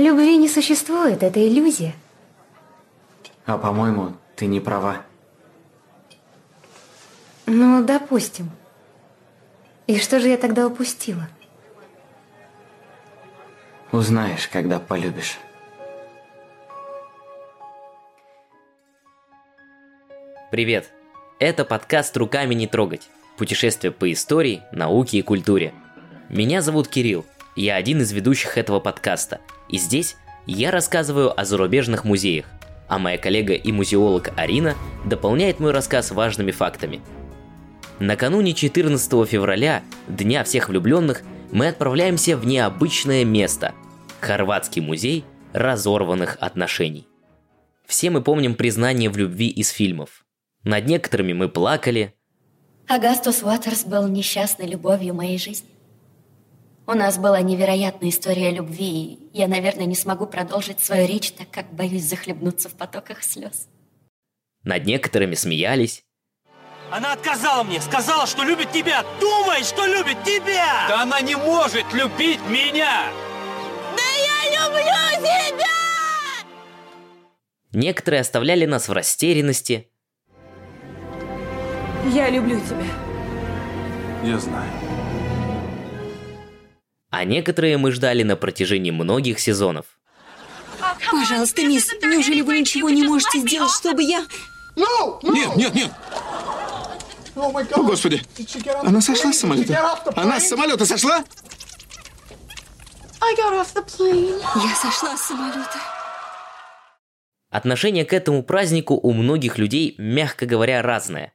Любви не существует, это иллюзия. А по-моему, ты не права. Ну, допустим. И что же я тогда упустила? Узнаешь, когда полюбишь. Привет! Это подкаст «Руками не трогать». Путешествие по истории, науке и культуре. Меня зовут Кирилл, я один из ведущих этого подкаста. И здесь я рассказываю о зарубежных музеях, а моя коллега и музеолог Арина дополняет мой рассказ важными фактами. Накануне 14 февраля, Дня всех влюбленных, мы отправляемся в необычное место – Хорватский музей разорванных отношений. Все мы помним признание в любви из фильмов. Над некоторыми мы плакали. Агастус Уотерс был несчастной любовью моей жизни. У нас была невероятная история любви, и я, наверное, не смогу продолжить свою речь, так как боюсь захлебнуться в потоках слез. Над некоторыми смеялись. Она отказала мне, сказала, что любит тебя. Думай, что любит тебя! Да она не может любить меня! Да я люблю тебя! Некоторые оставляли нас в растерянности. Я люблю тебя. Я знаю. А некоторые мы ждали на протяжении многих сезонов. Пожалуйста, мисс, неужели вы ничего не можете сделать, чтобы я... Нет, нет, нет! О, Господи! Она сошла с самолета? Она с самолета сошла? Я сошла с самолета. Отношение к этому празднику у многих людей, мягко говоря, разное.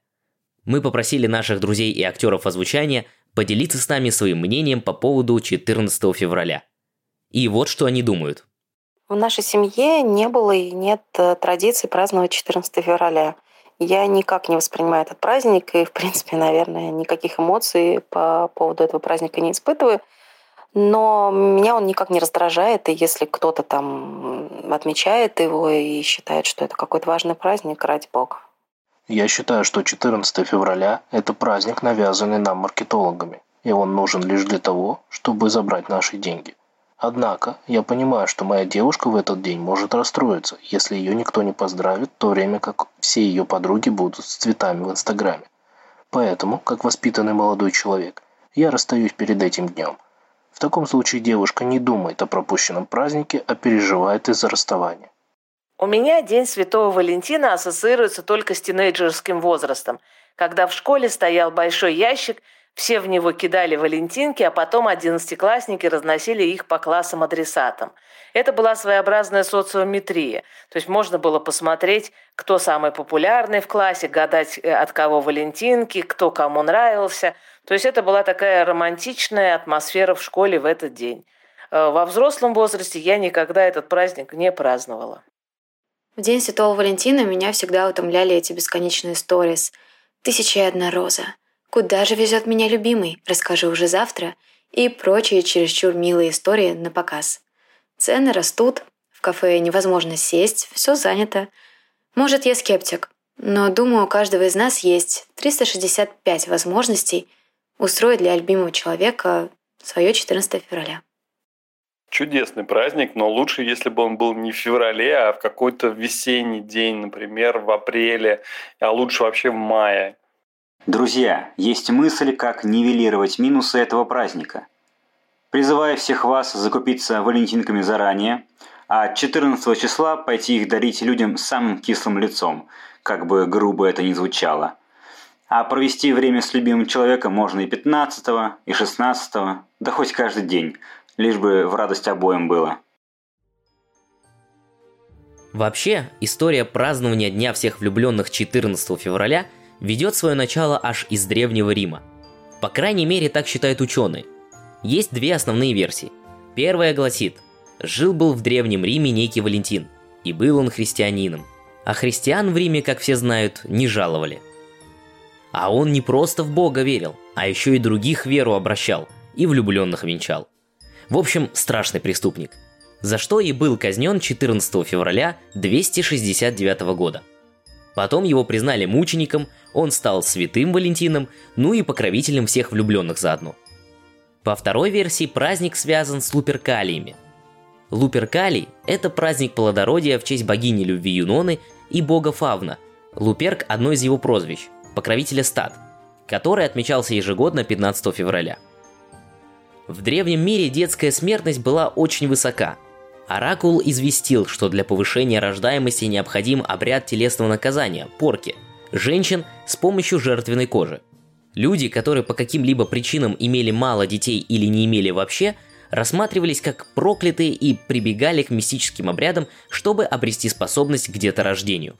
Мы попросили наших друзей и актеров озвучания поделиться с нами своим мнением по поводу 14 февраля. И вот что они думают. В нашей семье не было и нет э, традиции праздновать 14 февраля. Я никак не воспринимаю этот праздник и, в принципе, наверное, никаких эмоций по поводу этого праздника не испытываю. Но меня он никак не раздражает, и если кто-то там отмечает его и считает, что это какой-то важный праздник, ради бога. Я считаю, что 14 февраля – это праздник, навязанный нам маркетологами, и он нужен лишь для того, чтобы забрать наши деньги. Однако, я понимаю, что моя девушка в этот день может расстроиться, если ее никто не поздравит, в то время как все ее подруги будут с цветами в Инстаграме. Поэтому, как воспитанный молодой человек, я расстаюсь перед этим днем. В таком случае девушка не думает о пропущенном празднике, а переживает из-за расставания. У меня День Святого Валентина ассоциируется только с тинейджерским возрастом, когда в школе стоял большой ящик, все в него кидали валентинки, а потом одиннадцатиклассники разносили их по классам-адресатам. Это была своеобразная социометрия. То есть можно было посмотреть, кто самый популярный в классе, гадать, э, от кого валентинки, кто кому нравился. То есть это была такая романтичная атмосфера в школе в этот день. Э, во взрослом возрасте я никогда этот праздник не праздновала. В день Святого Валентина меня всегда утомляли эти бесконечные сторис. «Тысяча и одна роза», «Куда же везет меня любимый?» «Расскажу уже завтра» и прочие чересчур милые истории на показ. Цены растут, в кафе невозможно сесть, все занято. Может, я скептик, но думаю, у каждого из нас есть 365 возможностей устроить для любимого человека свое 14 февраля чудесный праздник, но лучше, если бы он был не в феврале, а в какой-то весенний день, например, в апреле, а лучше вообще в мае. Друзья, есть мысль, как нивелировать минусы этого праздника. Призываю всех вас закупиться валентинками заранее, а 14 числа пойти их дарить людям самым кислым лицом, как бы грубо это ни звучало. А провести время с любимым человеком можно и 15, и 16, да хоть каждый день – лишь бы в радость обоим было. Вообще, история празднования Дня всех влюбленных 14 февраля ведет свое начало аж из Древнего Рима. По крайней мере, так считают ученые. Есть две основные версии. Первая гласит, жил-был в Древнем Риме некий Валентин, и был он христианином. А христиан в Риме, как все знают, не жаловали. А он не просто в Бога верил, а еще и других веру обращал и влюбленных венчал. В общем, страшный преступник. За что и был казнен 14 февраля 269 года. Потом его признали мучеником, он стал святым Валентином, ну и покровителем всех влюбленных заодно. По второй версии праздник связан с луперкалиями. Луперкалий – это праздник плодородия в честь богини любви Юноны и бога Фавна. Луперк – одно из его прозвищ, покровителя стад, который отмечался ежегодно 15 февраля. В древнем мире детская смертность была очень высока. Оракул известил, что для повышения рождаемости необходим обряд телесного наказания – порки – женщин с помощью жертвенной кожи. Люди, которые по каким-либо причинам имели мало детей или не имели вообще, рассматривались как проклятые и прибегали к мистическим обрядам, чтобы обрести способность к деторождению.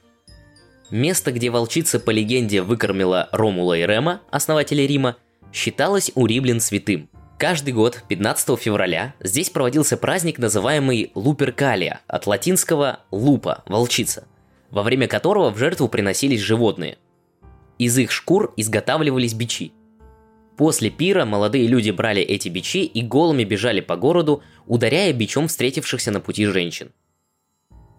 Место, где волчица по легенде выкормила Ромула и Рема, основателя Рима, считалось у римлян святым. Каждый год, 15 февраля, здесь проводился праздник, называемый Луперкалия, от латинского «лупа» – волчица, во время которого в жертву приносились животные. Из их шкур изготавливались бичи – После пира молодые люди брали эти бичи и голыми бежали по городу, ударяя бичом встретившихся на пути женщин.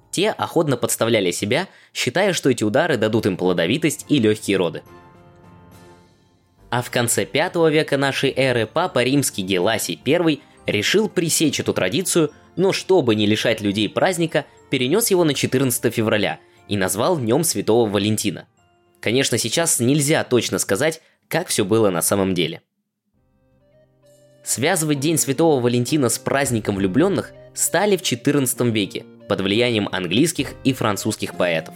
Те охотно подставляли себя, считая, что эти удары дадут им плодовитость и легкие роды. А в конце V века нашей эры папа римский Геласий I решил пресечь эту традицию, но чтобы не лишать людей праздника, перенес его на 14 февраля и назвал Днем Святого Валентина. Конечно, сейчас нельзя точно сказать, как все было на самом деле. Связывать День Святого Валентина с праздником влюбленных стали в XIV веке под влиянием английских и французских поэтов.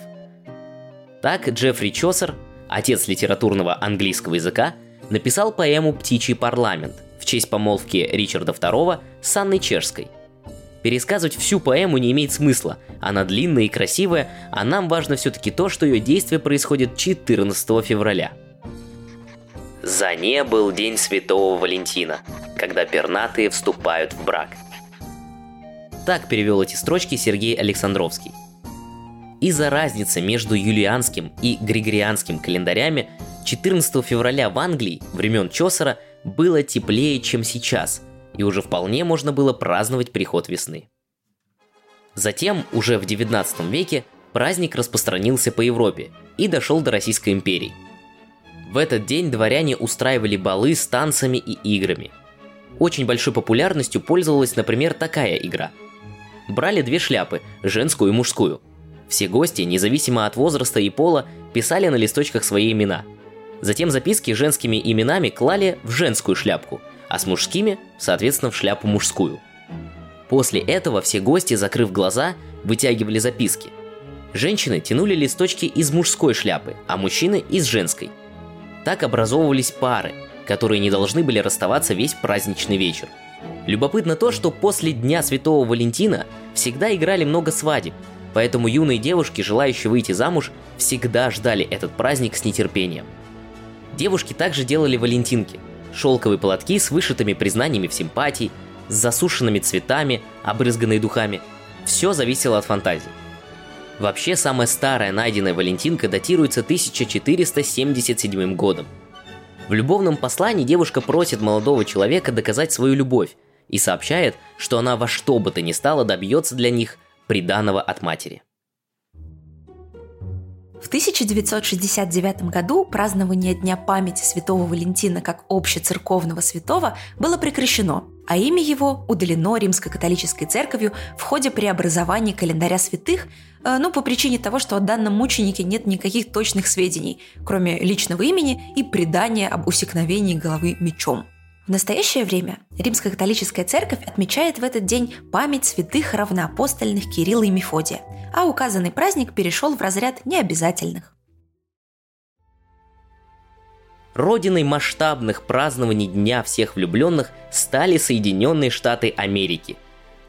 Так Джеффри Чосер, отец литературного английского языка, написал поэму «Птичий парламент» в честь помолвки Ричарда II с Анной Чешской. Пересказывать всю поэму не имеет смысла, она длинная и красивая, а нам важно все-таки то, что ее действие происходит 14 февраля – за не был день Святого Валентина, когда пернатые вступают в брак. Так перевел эти строчки Сергей Александровский. Из-за разницы между юлианским и григорианским календарями 14 февраля в Англии времен Чосера было теплее, чем сейчас, и уже вполне можно было праздновать приход весны. Затем, уже в 19 веке, праздник распространился по Европе и дошел до Российской империи – в этот день дворяне устраивали балы с танцами и играми. Очень большой популярностью пользовалась, например, такая игра. Брали две шляпы, женскую и мужскую. Все гости, независимо от возраста и пола, писали на листочках свои имена. Затем записки женскими именами клали в женскую шляпку, а с мужскими, соответственно, в шляпу мужскую. После этого все гости, закрыв глаза, вытягивали записки. Женщины тянули листочки из мужской шляпы, а мужчины из женской – так образовывались пары, которые не должны были расставаться весь праздничный вечер. Любопытно то, что после Дня Святого Валентина всегда играли много свадеб, поэтому юные девушки, желающие выйти замуж, всегда ждали этот праздник с нетерпением. Девушки также делали валентинки – шелковые платки с вышитыми признаниями в симпатии, с засушенными цветами, обрызганные духами. Все зависело от фантазии. Вообще, самая старая найденная Валентинка датируется 1477 годом. В любовном послании девушка просит молодого человека доказать свою любовь и сообщает, что она во что бы то ни стало добьется для них приданого от матери. В 1969 году празднование Дня памяти Святого Валентина как общецерковного святого было прекращено, а имя его удалено Римско-католической церковью в ходе преобразования календаря святых, э, ну, по причине того, что о данном мученике нет никаких точных сведений, кроме личного имени и предания об усекновении головы мечом. В настоящее время Римско-католическая церковь отмечает в этот день память святых равноапостольных Кирилла и Мефодия, а указанный праздник перешел в разряд необязательных. Родиной масштабных празднований Дня всех влюбленных стали Соединенные Штаты Америки.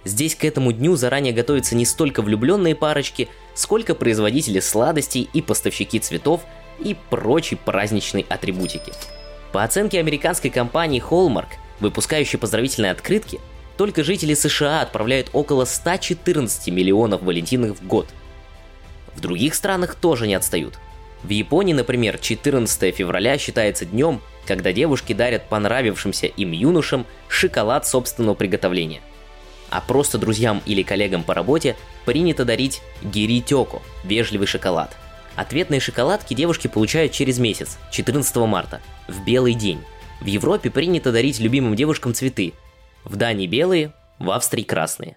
Здесь к этому дню заранее готовятся не столько влюбленные парочки, сколько производители сладостей и поставщики цветов и прочей праздничной атрибутики. По оценке американской компании Hallmark, выпускающей поздравительные открытки, только жители США отправляют около 114 миллионов валентинов в год. В других странах тоже не отстают – в Японии, например, 14 февраля считается днем, когда девушки дарят понравившимся им юношам шоколад собственного приготовления. А просто друзьям или коллегам по работе принято дарить гиритёко – вежливый шоколад. Ответные шоколадки девушки получают через месяц, 14 марта, в белый день. В Европе принято дарить любимым девушкам цветы. В Дании белые, в Австрии красные.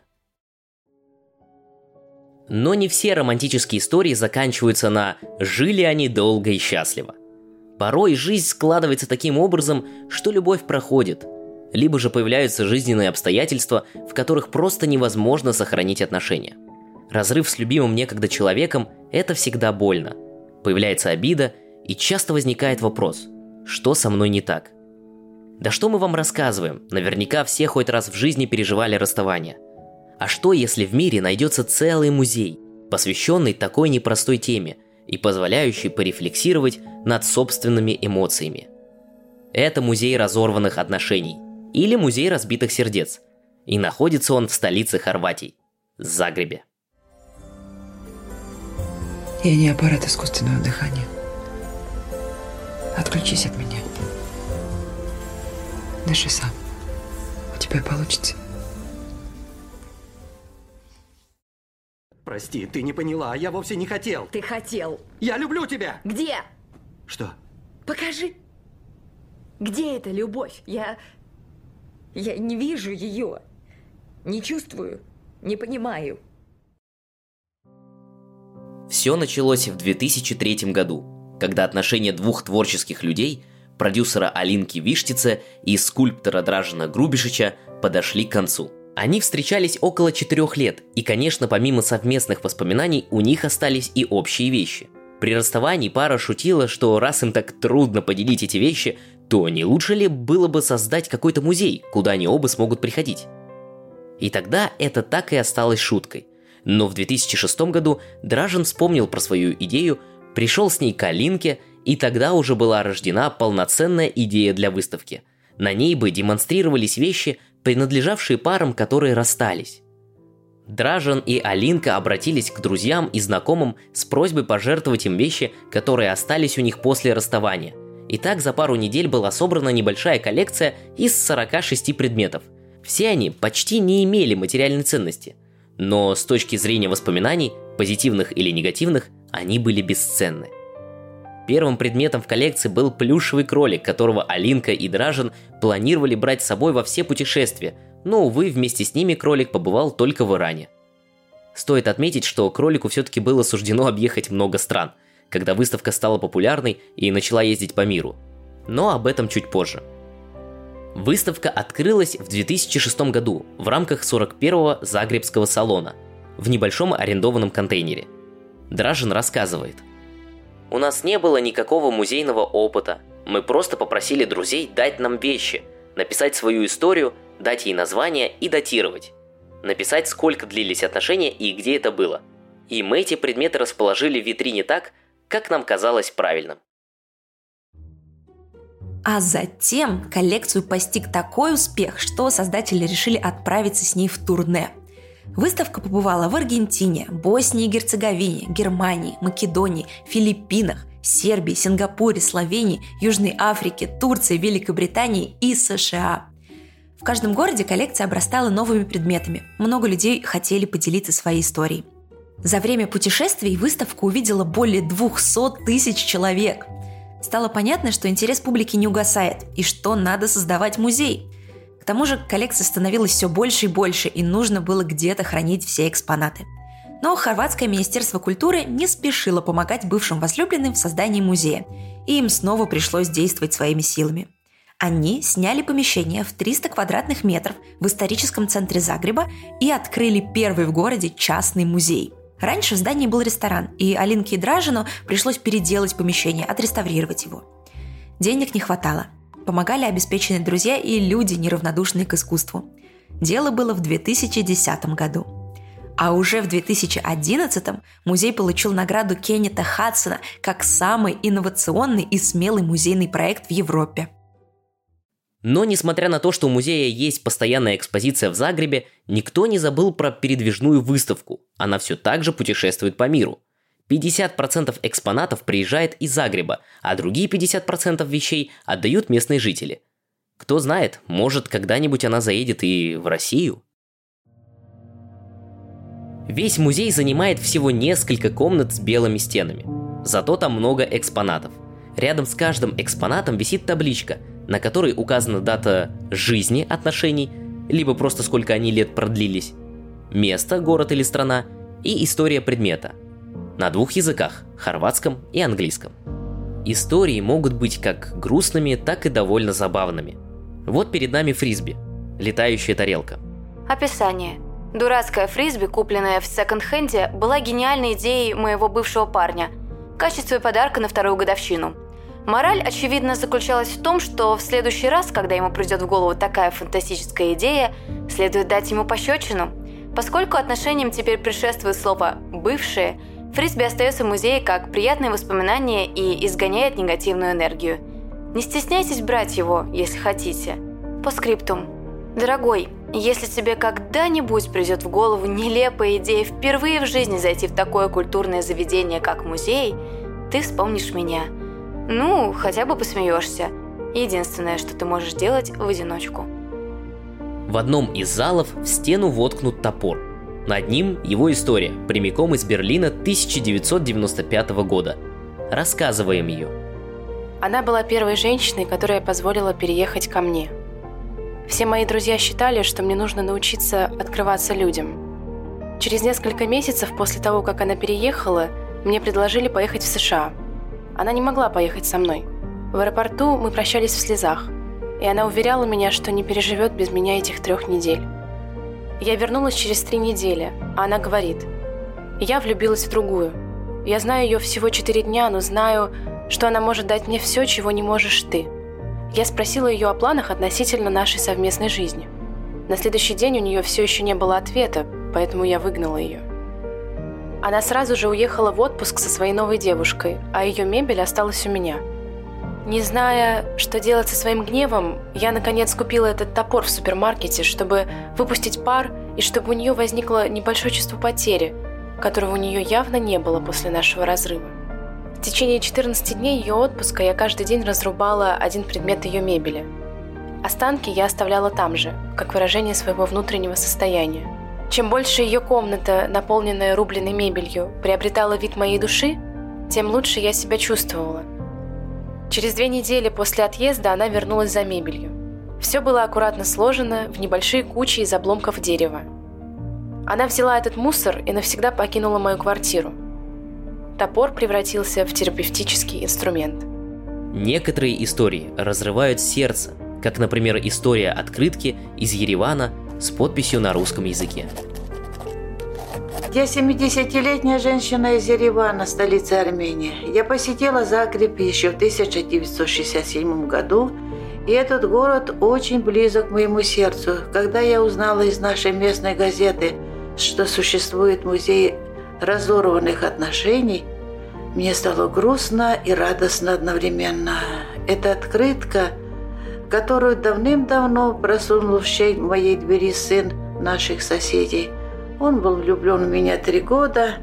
Но не все романтические истории заканчиваются на «жили они долго и счастливо». Порой жизнь складывается таким образом, что любовь проходит, либо же появляются жизненные обстоятельства, в которых просто невозможно сохранить отношения. Разрыв с любимым некогда человеком – это всегда больно. Появляется обида, и часто возникает вопрос – что со мной не так? Да что мы вам рассказываем? Наверняка все хоть раз в жизни переживали расставание. А что, если в мире найдется целый музей, посвященный такой непростой теме и позволяющий порефлексировать над собственными эмоциями? Это музей разорванных отношений или музей разбитых сердец. И находится он в столице Хорватии – Загребе. Я не аппарат искусственного дыхания. Отключись от меня. Дыши сам. У тебя получится. Прости, ты не поняла, я вовсе не хотел. Ты хотел. Я люблю тебя. Где? Что? Покажи. Где эта любовь? Я... Я не вижу ее. Не чувствую. Не понимаю. Все началось в 2003 году, когда отношения двух творческих людей, продюсера Алинки Виштице и скульптора Дражина Грубишича, подошли к концу – они встречались около четырех лет, и, конечно, помимо совместных воспоминаний, у них остались и общие вещи. При расставании пара шутила, что раз им так трудно поделить эти вещи, то не лучше ли было бы создать какой-то музей, куда они оба смогут приходить? И тогда это так и осталось шуткой. Но в 2006 году Дражин вспомнил про свою идею, пришел с ней к Алинке, и тогда уже была рождена полноценная идея для выставки. На ней бы демонстрировались вещи, принадлежавшие парам, которые расстались. Дражен и Алинка обратились к друзьям и знакомым с просьбой пожертвовать им вещи, которые остались у них после расставания. И так за пару недель была собрана небольшая коллекция из 46 предметов. Все они почти не имели материальной ценности. Но с точки зрения воспоминаний, позитивных или негативных, они были бесценны. Первым предметом в коллекции был плюшевый кролик, которого Алинка и Дражен планировали брать с собой во все путешествия, но, увы, вместе с ними кролик побывал только в Иране. Стоит отметить, что кролику все-таки было суждено объехать много стран, когда выставка стала популярной и начала ездить по миру. Но об этом чуть позже. Выставка открылась в 2006 году в рамках 41-го Загребского салона в небольшом арендованном контейнере. Дражен рассказывает – у нас не было никакого музейного опыта. Мы просто попросили друзей дать нам вещи, написать свою историю, дать ей название и датировать. Написать, сколько длились отношения и где это было. И мы эти предметы расположили в витрине так, как нам казалось правильным. А затем коллекцию постиг такой успех, что создатели решили отправиться с ней в турне – Выставка побывала в Аргентине, Боснии и Герцеговине, Германии, Македонии, Филиппинах, Сербии, Сингапуре, Словении, Южной Африке, Турции, Великобритании и США. В каждом городе коллекция обрастала новыми предметами. Много людей хотели поделиться своей историей. За время путешествий выставку увидела более 200 тысяч человек. Стало понятно, что интерес публики не угасает и что надо создавать музей. К тому же коллекция становилась все больше и больше, и нужно было где-то хранить все экспонаты. Но Хорватское министерство культуры не спешило помогать бывшим возлюбленным в создании музея, и им снова пришлось действовать своими силами. Они сняли помещение в 300 квадратных метров в историческом центре Загреба и открыли первый в городе частный музей. Раньше в здании был ресторан, и Алинке и Дражину пришлось переделать помещение, отреставрировать его. Денег не хватало, помогали обеспеченные друзья и люди, неравнодушные к искусству. Дело было в 2010 году. А уже в 2011 музей получил награду Кеннета Хадсона как самый инновационный и смелый музейный проект в Европе. Но несмотря на то, что у музея есть постоянная экспозиция в Загребе, никто не забыл про передвижную выставку. Она все так же путешествует по миру. 50% экспонатов приезжает из Загреба, а другие 50% вещей отдают местные жители. Кто знает, может когда-нибудь она заедет и в Россию. Весь музей занимает всего несколько комнат с белыми стенами. Зато там много экспонатов. Рядом с каждым экспонатом висит табличка, на которой указана дата жизни отношений, либо просто сколько они лет продлились, место, город или страна и история предмета. На двух языках – хорватском и английском. Истории могут быть как грустными, так и довольно забавными. Вот перед нами фрисби – летающая тарелка. Описание. Дурацкая фрисби, купленная в секонд-хенде, была гениальной идеей моего бывшего парня в качестве подарка на вторую годовщину. Мораль, очевидно, заключалась в том, что в следующий раз, когда ему придет в голову такая фантастическая идея, следует дать ему пощечину. Поскольку отношениям теперь предшествует слово «бывшие», фрисби остается в музее как приятное воспоминание и изгоняет негативную энергию. Не стесняйтесь брать его, если хотите. По скриптум. Дорогой, если тебе когда-нибудь придет в голову нелепая идея впервые в жизни зайти в такое культурное заведение, как музей, ты вспомнишь меня. Ну, хотя бы посмеешься. Единственное, что ты можешь делать в одиночку. В одном из залов в стену воткнут топор. Над ним его история, прямиком из Берлина 1995 года. Рассказываем ее. Она была первой женщиной, которая позволила переехать ко мне – все мои друзья считали, что мне нужно научиться открываться людям. Через несколько месяцев после того, как она переехала, мне предложили поехать в США. Она не могла поехать со мной. В аэропорту мы прощались в слезах, и она уверяла меня, что не переживет без меня этих трех недель. Я вернулась через три недели, а она говорит, «Я влюбилась в другую. Я знаю ее всего четыре дня, но знаю, что она может дать мне все, чего не можешь ты». Я спросила ее о планах относительно нашей совместной жизни. На следующий день у нее все еще не было ответа, поэтому я выгнала ее. Она сразу же уехала в отпуск со своей новой девушкой, а ее мебель осталась у меня. Не зная, что делать со своим гневом, я наконец купила этот топор в супермаркете, чтобы выпустить пар и чтобы у нее возникло небольшое чувство потери, которого у нее явно не было после нашего разрыва. В течение 14 дней ее отпуска я каждый день разрубала один предмет ее мебели. Останки я оставляла там же, как выражение своего внутреннего состояния. Чем больше ее комната, наполненная рубленной мебелью, приобретала вид моей души, тем лучше я себя чувствовала. Через две недели после отъезда она вернулась за мебелью. Все было аккуратно сложено в небольшие кучи из обломков дерева. Она взяла этот мусор и навсегда покинула мою квартиру – топор превратился в терапевтический инструмент. Некоторые истории разрывают сердце, как, например, история открытки из Еревана с подписью на русском языке. Я 70-летняя женщина из Еревана, столицы Армении. Я посетила Загреб еще в 1967 году, и этот город очень близок к моему сердцу. Когда я узнала из нашей местной газеты, что существует музей разорванных отношений, мне стало грустно и радостно одновременно. Это открытка, которую давным-давно просунул в щель моей двери сын наших соседей. Он был влюблен в меня три года.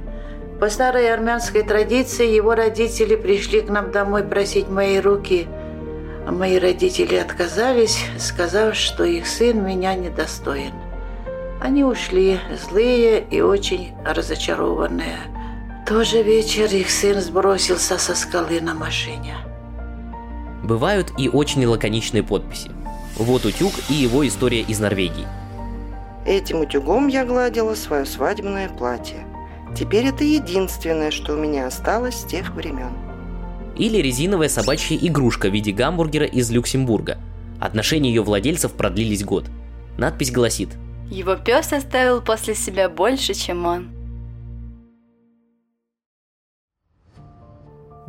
По старой армянской традиции его родители пришли к нам домой просить моей руки. Мои родители отказались, сказав, что их сын меня недостоин. Они ушли, злые и очень разочарованные. В тот же вечер их сын сбросился со скалы на машине. Бывают и очень лаконичные подписи. Вот утюг и его история из Норвегии. Этим утюгом я гладила свое свадебное платье. Теперь это единственное, что у меня осталось с тех времен. Или резиновая собачья игрушка в виде гамбургера из Люксембурга. Отношения ее владельцев продлились год. Надпись гласит – его пес оставил после себя больше, чем он.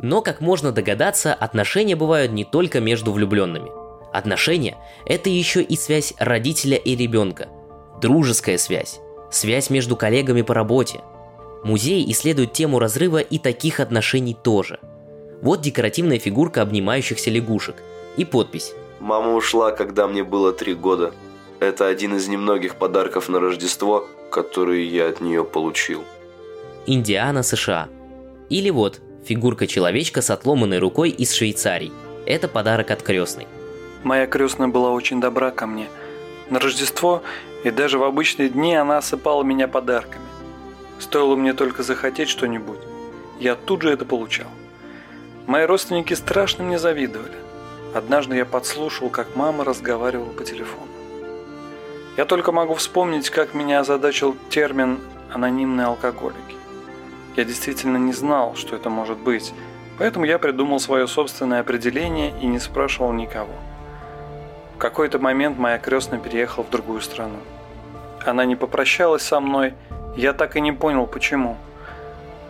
Но, как можно догадаться, отношения бывают не только между влюбленными. Отношения – это еще и связь родителя и ребенка, дружеская связь, связь между коллегами по работе. Музей исследует тему разрыва и таких отношений тоже. Вот декоративная фигурка обнимающихся лягушек и подпись. «Мама ушла, когда мне было три года. Это один из немногих подарков на Рождество, которые я от нее получил. Индиана, США. Или вот, фигурка-человечка с отломанной рукой из Швейцарии. Это подарок от крестной. Моя крестная была очень добра ко мне. На Рождество и даже в обычные дни она осыпала меня подарками. Стоило мне только захотеть что-нибудь, я тут же это получал. Мои родственники страшно мне завидовали. Однажды я подслушал, как мама разговаривала по телефону. Я только могу вспомнить, как меня озадачил термин анонимные алкоголики. Я действительно не знал, что это может быть, поэтому я придумал свое собственное определение и не спрашивал никого. В какой-то момент моя крестная переехала в другую страну. Она не попрощалась со мной, я так и не понял, почему.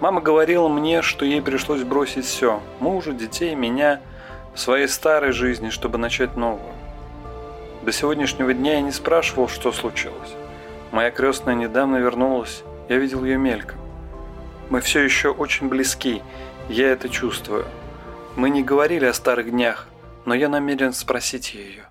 Мама говорила мне, что ей пришлось бросить все – мужа, детей, меня – в своей старой жизни, чтобы начать новую. До сегодняшнего дня я не спрашивал, что случилось. Моя крестная недавно вернулась, я видел ее мельком. Мы все еще очень близки, я это чувствую. Мы не говорили о старых днях, но я намерен спросить ее.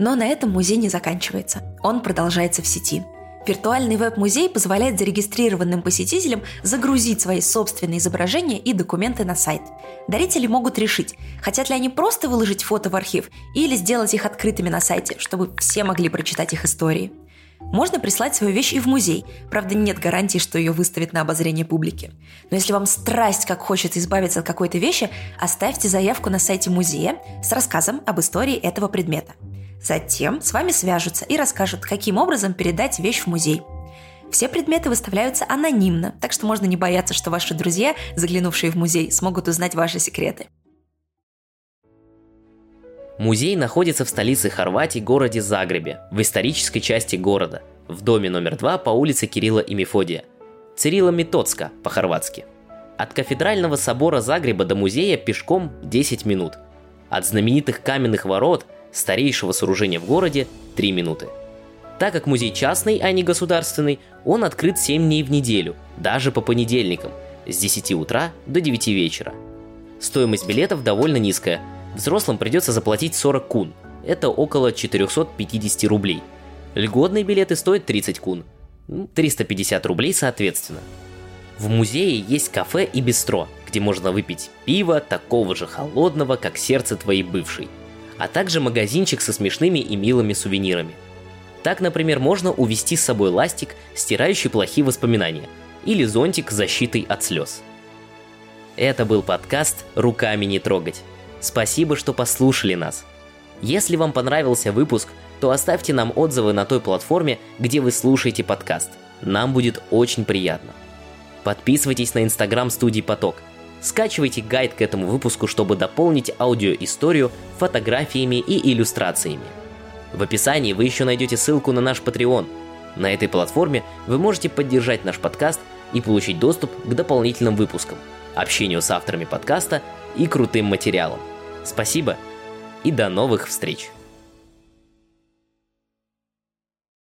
Но на этом музей не заканчивается. Он продолжается в сети – Виртуальный веб-музей позволяет зарегистрированным посетителям загрузить свои собственные изображения и документы на сайт. Дарители могут решить, хотят ли они просто выложить фото в архив или сделать их открытыми на сайте, чтобы все могли прочитать их истории. Можно прислать свою вещь и в музей, правда нет гарантии, что ее выставят на обозрение публики. Но если вам страсть как хочется избавиться от какой-то вещи, оставьте заявку на сайте музея с рассказом об истории этого предмета – Затем с вами свяжутся и расскажут, каким образом передать вещь в музей. Все предметы выставляются анонимно, так что можно не бояться, что ваши друзья, заглянувшие в музей, смогут узнать ваши секреты. Музей находится в столице Хорватии, городе Загребе, в исторической части города, в доме номер два по улице Кирилла и Мефодия. Цирила Метоцка по-хорватски. От кафедрального собора Загреба до музея пешком 10 минут. От знаменитых каменных ворот – старейшего сооружения в городе 3 минуты. Так как музей частный, а не государственный, он открыт 7 дней в неделю, даже по понедельникам, с 10 утра до 9 вечера. Стоимость билетов довольно низкая. Взрослым придется заплатить 40 кун, это около 450 рублей. Льготные билеты стоят 30 кун, 350 рублей соответственно. В музее есть кафе и бистро, где можно выпить пиво такого же холодного, как сердце твоей бывшей – а также магазинчик со смешными и милыми сувенирами. Так, например, можно увести с собой ластик, стирающий плохие воспоминания, или зонтик с защитой от слез. Это был подкаст «Руками не трогать». Спасибо, что послушали нас. Если вам понравился выпуск, то оставьте нам отзывы на той платформе, где вы слушаете подкаст. Нам будет очень приятно. Подписывайтесь на инстаграм студии «Поток», Скачивайте гайд к этому выпуску, чтобы дополнить аудиоисторию фотографиями и иллюстрациями. В описании вы еще найдете ссылку на наш Patreon. На этой платформе вы можете поддержать наш подкаст и получить доступ к дополнительным выпускам, общению с авторами подкаста и крутым материалам. Спасибо и до новых встреч!